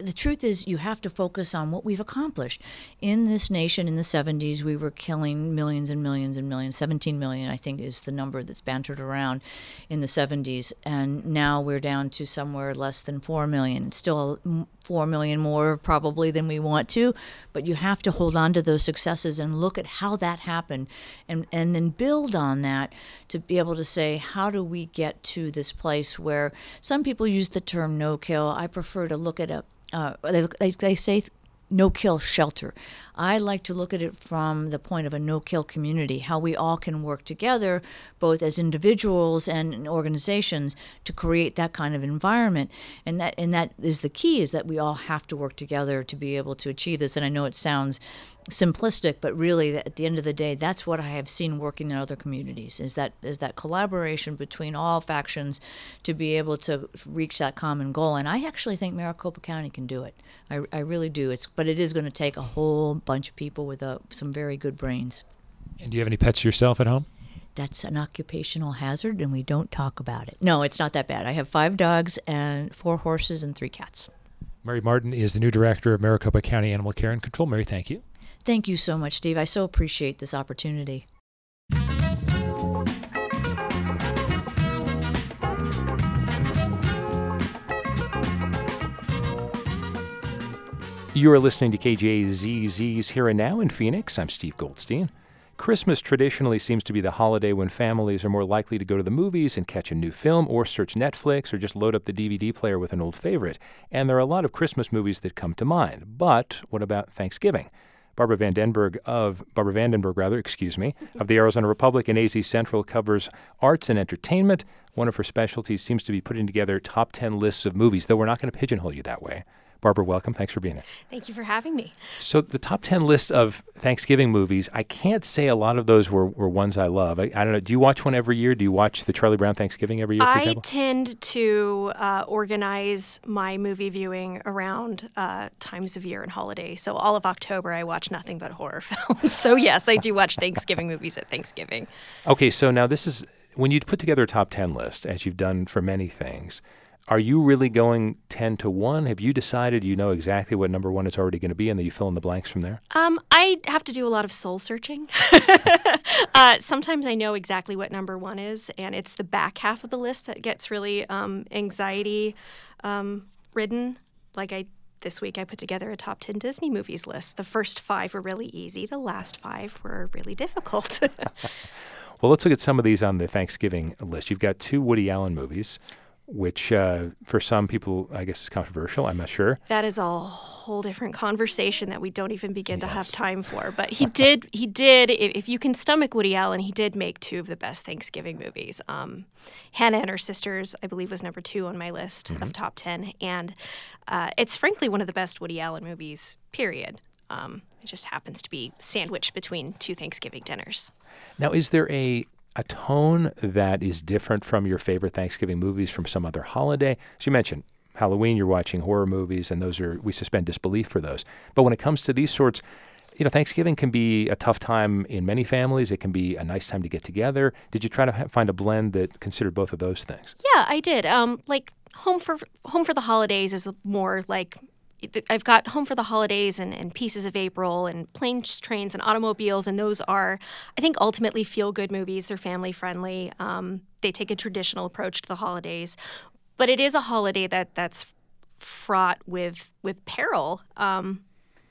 The truth is, you have to focus on what we've accomplished. In this nation, in the 70s, we were killing millions and millions and millions. 17 million, I think, is the number that's bantered around in the 70s, and now we're down to somewhere less than 4 million. Still 4 million more probably than we want to, but you have to hold on to those successes and look at how that happened and, and then build on that to be able to say, how do we get to this place where some people use the term no kill. I prefer to look at a, uh, they, they, they say no kill shelter. I like to look at it from the point of a no kill community, how we all can work together, both as individuals and organizations, to create that kind of environment. And that and that is the key is that we all have to work together to be able to achieve this. And I know it sounds simplistic, but really at the end of the day, that's what I have seen working in other communities is that is that collaboration between all factions to be able to reach that common goal. And I actually think Maricopa County can do it. I, I really do. It's but it is going to take a whole bunch of people with uh, some very good brains. And do you have any pets yourself at home? That's an occupational hazard, and we don't talk about it. No, it's not that bad. I have five dogs and four horses and three cats. Mary Martin is the new director of Maricopa County Animal Care and Control. Mary, thank you. Thank you so much, Steve. I so appreciate this opportunity. You are listening to KJZZ's Here and Now in Phoenix. I'm Steve Goldstein. Christmas traditionally seems to be the holiday when families are more likely to go to the movies and catch a new film or search Netflix or just load up the DVD player with an old favorite. And there are a lot of Christmas movies that come to mind. But what about Thanksgiving? Barbara Van Denberg of Barbara VanDenburgh, rather, excuse me, of the Arizona Republic and AZ Central covers arts and entertainment. One of her specialties seems to be putting together top 10 lists of movies, though we're not going to pigeonhole you that way. Barbara, welcome. Thanks for being here. Thank you for having me. So, the top 10 list of Thanksgiving movies, I can't say a lot of those were, were ones I love. I, I don't know. Do you watch one every year? Do you watch the Charlie Brown Thanksgiving every year, for I example? tend to uh, organize my movie viewing around uh, times of year and holiday. So, all of October, I watch nothing but horror (laughs) films. so, yes, I do watch Thanksgiving movies at Thanksgiving. Okay, so now this is when you'd put together a top 10 list, as you've done for many things, are you really going 10 to 1? Have you decided you know exactly what number one is already going to be and then you fill in the blanks from there? Um, I have to do a lot of soul searching. (laughs) uh, sometimes I know exactly what number one is, and it's the back half of the list that gets really um, anxiety um, ridden. Like I this week I put together a top 10 Disney movies list. The first five were really easy, the last five were really difficult. (laughs) well, let's look at some of these on the Thanksgiving list. You've got two Woody Allen movies, which uh, for some people, I guess, is controversial. I'm not sure. that is a whole different conversation that we don't even begin to have time for. But he (laughs) did, he did, if, you can stomach Woody Allen, he did make two of the best Thanksgiving movies. Um, Hannah and Her Sisters, I believe, was number two on my list of top 10. And uh, it's frankly one of the best Woody Allen movies, period. Um, it just happens to be sandwiched between two Thanksgiving dinners. Now, is there a a tone that is different from your favorite Thanksgiving movies from some other holiday? As you mentioned, Halloween, you're watching horror movies, and those are we suspend disbelief for those. But when it comes to these sorts, you know, Thanksgiving can be a tough time in many families. It can be a nice time to get together. Did you try to ha- find a blend that considered both of those things? Yeah, I did. Um, like home for home for the holidays is more like I've got home for the holidays and, and pieces of April and planes, trains, and automobiles, and those are, I think, ultimately feel good movies. They're family friendly. Um, they take a traditional approach to the holidays, but it is a holiday that that's fraught with with peril um,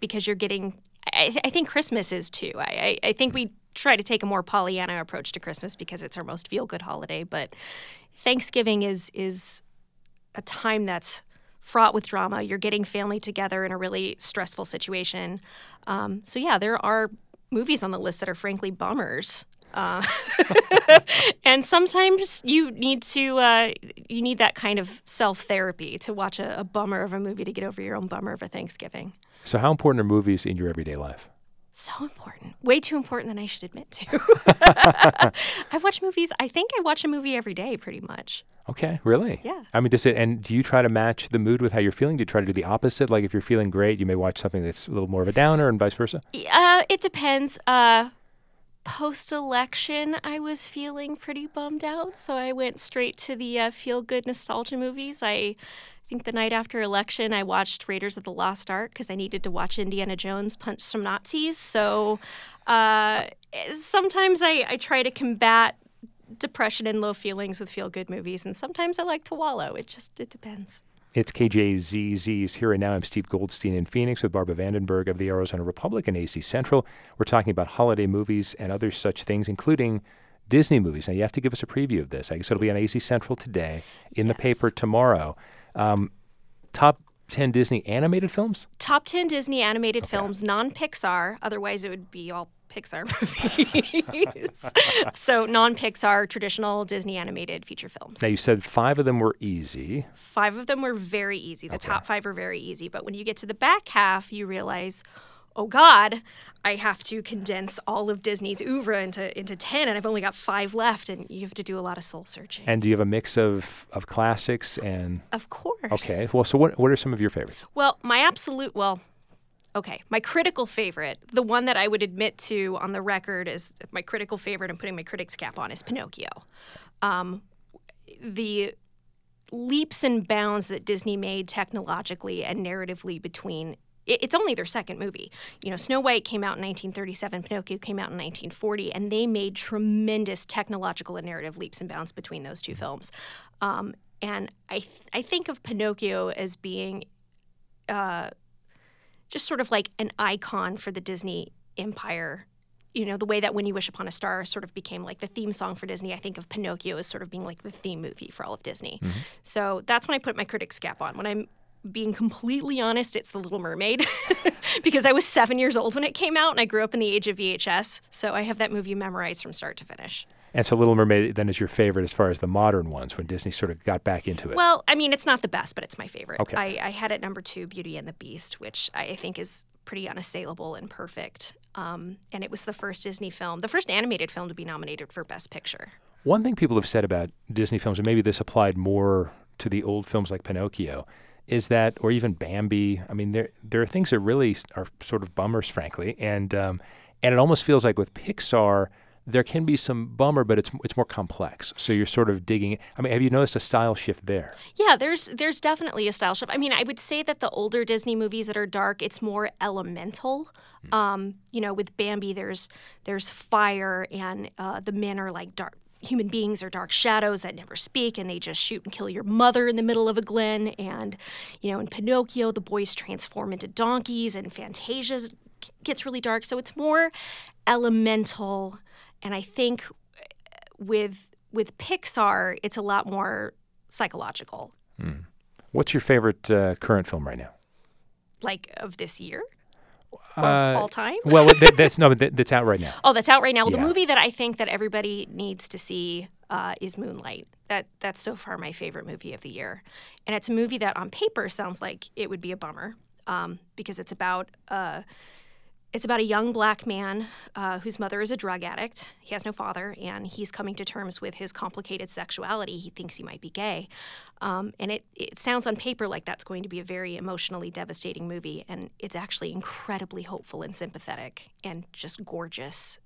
because you're getting. I, I think Christmas is too. I, I, I think we try to take a more Pollyanna approach to Christmas because it's our most feel good holiday, but Thanksgiving is is a time that's fraught with drama. You're getting family together in a really stressful situation. Um, so yeah, there are movies on the list that are frankly bummers. Uh, (laughs) and sometimes you need to uh, you need that kind of self therapy to watch a, a bummer of a movie to get over your own bummer of a Thanksgiving. So, how important are movies in your everyday life? So important. Way too important than I should admit to. (laughs) I've watched movies. I think I watch a movie every day pretty much. Okay, really? Yeah. I mean, does it, and do you try to match the mood with how you're feeling? Do you try to do the opposite? Like if you're feeling great, you may watch something that's a little more of a downer and vice versa? Uh, it depends. Uh, Post election, I was feeling pretty bummed out, so I went straight to the uh, feel good nostalgia movies. I think the night after election, I watched Raiders of the Lost Ark because I needed to watch Indiana Jones punch some Nazis. So uh, sometimes I, I try to combat depression and low feelings with feel good movies, and sometimes I like to wallow. It just it depends. It's KJZZ's Here and Now. I'm Steve Goldstein in Phoenix with Barbara VanDenburgh of the Arizona Republic and AZ Central. We're talking about holiday movies and other such things, including Disney movies. Now, you have to give us a preview of this. I guess it'll be on AZ Central today, in yes. the paper tomorrow. Um, top 10 Disney animated films? Top 10 Disney animated okay. films, non Pixar. Otherwise, it would be all Pixar (laughs) movies. (laughs) so non Pixar, traditional Disney animated feature films. Now you said five of them were easy. Five of them were very easy. The okay. top five are very easy. But when you get to the back half, you realize, oh God, I have to condense all of Disney's oeuvre into into ten, and I've only got five left, and you have to do a lot of soul searching. And do you have a mix of of classics and? Of course. Okay. Well, so what what are some of your favorites? Well, my absolute well, Okay, my critical favorite, the one that I would admit to on the record is my critical favorite, I'm putting my critic's cap on, is Pinocchio. Um, the leaps and bounds that Disney made technologically and narratively between it's only their second movie. You know, Snow White came out in 1937, Pinocchio came out in 1940, and they made tremendous technological and narrative leaps and bounds between those two films. Um, and I, I think of Pinocchio as being uh, just sort of like an icon for the Disney empire. You know, the way that When You Wish Upon a Star sort of became like the theme song for Disney, I think of Pinocchio as sort of being like the theme movie for all of Disney. Mm-hmm. So that's when I put my critic's cap on. When I'm being completely honest, it's The Little Mermaid (laughs) because I was seven years old when it came out and I grew up in the age of VHS. So I have that movie memorized from start to finish. And so Little Mermaid then is your favorite as far as the modern ones when Disney sort of got back into it. Well, I mean, it's not the best, but it's my favorite. Okay. I, I had at number two Beauty and the Beast, which I think is pretty unassailable and perfect. Um, and it was the first Disney film, the first animated film to be nominated for Best Picture. One thing people have said about Disney films, and maybe this applied more to the old films like Pinocchio, is that, or even Bambi. I mean, there there are things that really are sort of bummers, frankly, and um, and it almost feels like with Pixar there can be some bummer, but it's it's more complex. So you're sort of digging. I mean, have you noticed a style shift there? Yeah, there's there's definitely a style shift. I mean, I would say that the older Disney movies that are dark, it's more elemental. Mm. Um, you know, with Bambi, there's there's fire, and uh, the men are like dark. Human beings are dark shadows that never speak, and they just shoot and kill your mother in the middle of a glen. And you know, in Pinocchio, the boys transform into donkeys, and Fantasia gets really dark. So it's more elemental and I think with with Pixar, it's a lot more psychological. Mm. What's your favorite uh, current film right now? Like of this year? Uh, all time? well, that, that's no, that, that's out right now. Oh, that's out right now. Well, yeah. the movie that I think that everybody needs to see uh, is Moonlight. That that's so far my favorite movie of the year, and it's a movie that on paper sounds like it would be a bummer um, because it's about uh, it's about a young black man uh, whose mother is a drug addict. He has no father, and he's coming to terms with his complicated sexuality. He thinks he might be gay. Um, and it, it sounds on paper like that's going to be a very emotionally devastating movie, and it's actually incredibly hopeful and sympathetic and just gorgeous.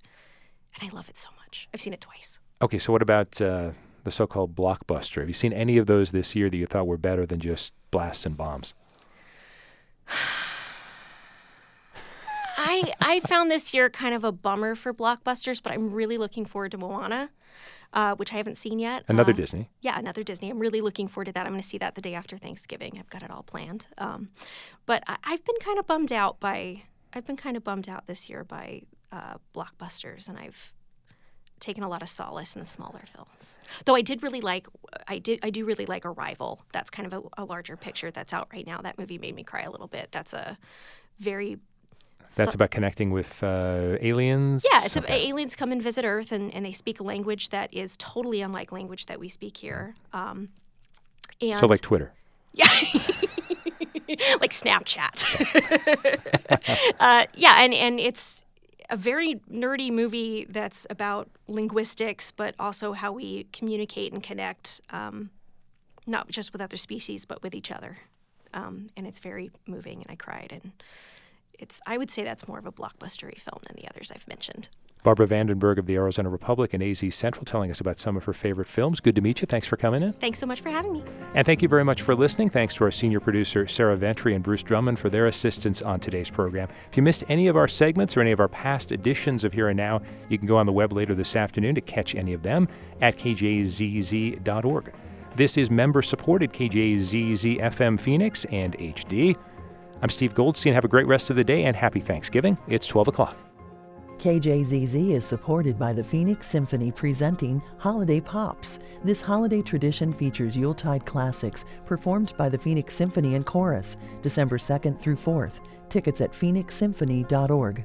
And I love it so much. I've seen it twice. Okay, so what about uh, the so called blockbuster? Have you seen any of those this year that you thought were better than just blasts and bombs? (sighs) (sighs) I I found this year kind of a bummer for blockbusters, but I'm really looking forward to Moana. Uh, which I haven't seen yet. Another uh, Disney. Yeah, another Disney. I'm really looking forward to that. I'm going to see that the day after Thanksgiving. I've got it all planned. Um, but I, have been kind of bummed out by I've been kind of bummed out this year by uh, blockbusters, and I've taken a lot of solace in smaller films. Though I did really like I do I do really like Arrival. That's kind of a, a larger picture that's out right now. That movie made me cry a little bit. That's a very That's about connecting with uh, aliens. yeah, it's Okay. a, aliens come and visit Earth, and, and they speak a language that is totally unlike language that we speak here. Um, and so like Twitter. (laughs) yeah, like Snapchat. (laughs) uh, yeah, and and it's a very nerdy movie that's about linguistics, but also how we communicate and connect, um, not just with other species, but with each other. Um, and it's very moving, and I cried. And it's I would say that's more of a blockbustery film than the others I've mentioned. Barbara VanDenburgh of the Arizona Republic and AZ Central telling us about some of her favorite films. Good to meet you. Thanks for coming in. Thanks so much for having me. And thank you very much for listening. Thanks to our senior producer, Sarah Ventre and Bruce Drummond, for their assistance on today's program. If you missed any of our segments or any of our past editions of Here and Now, you can go on the web later this afternoon to catch any of them at kjzz.org. This is member supported KJZZ FM Phoenix and HD. I'm Steve Goldstein. Have a great rest of the day and happy Thanksgiving. It's 12 o'clock. KJZZ is supported by the Phoenix Symphony presenting Holiday Pops. This holiday tradition features Yuletide classics performed by the Phoenix Symphony and Chorus, December 2nd through 4th. Tickets at phoenixsymphony.org.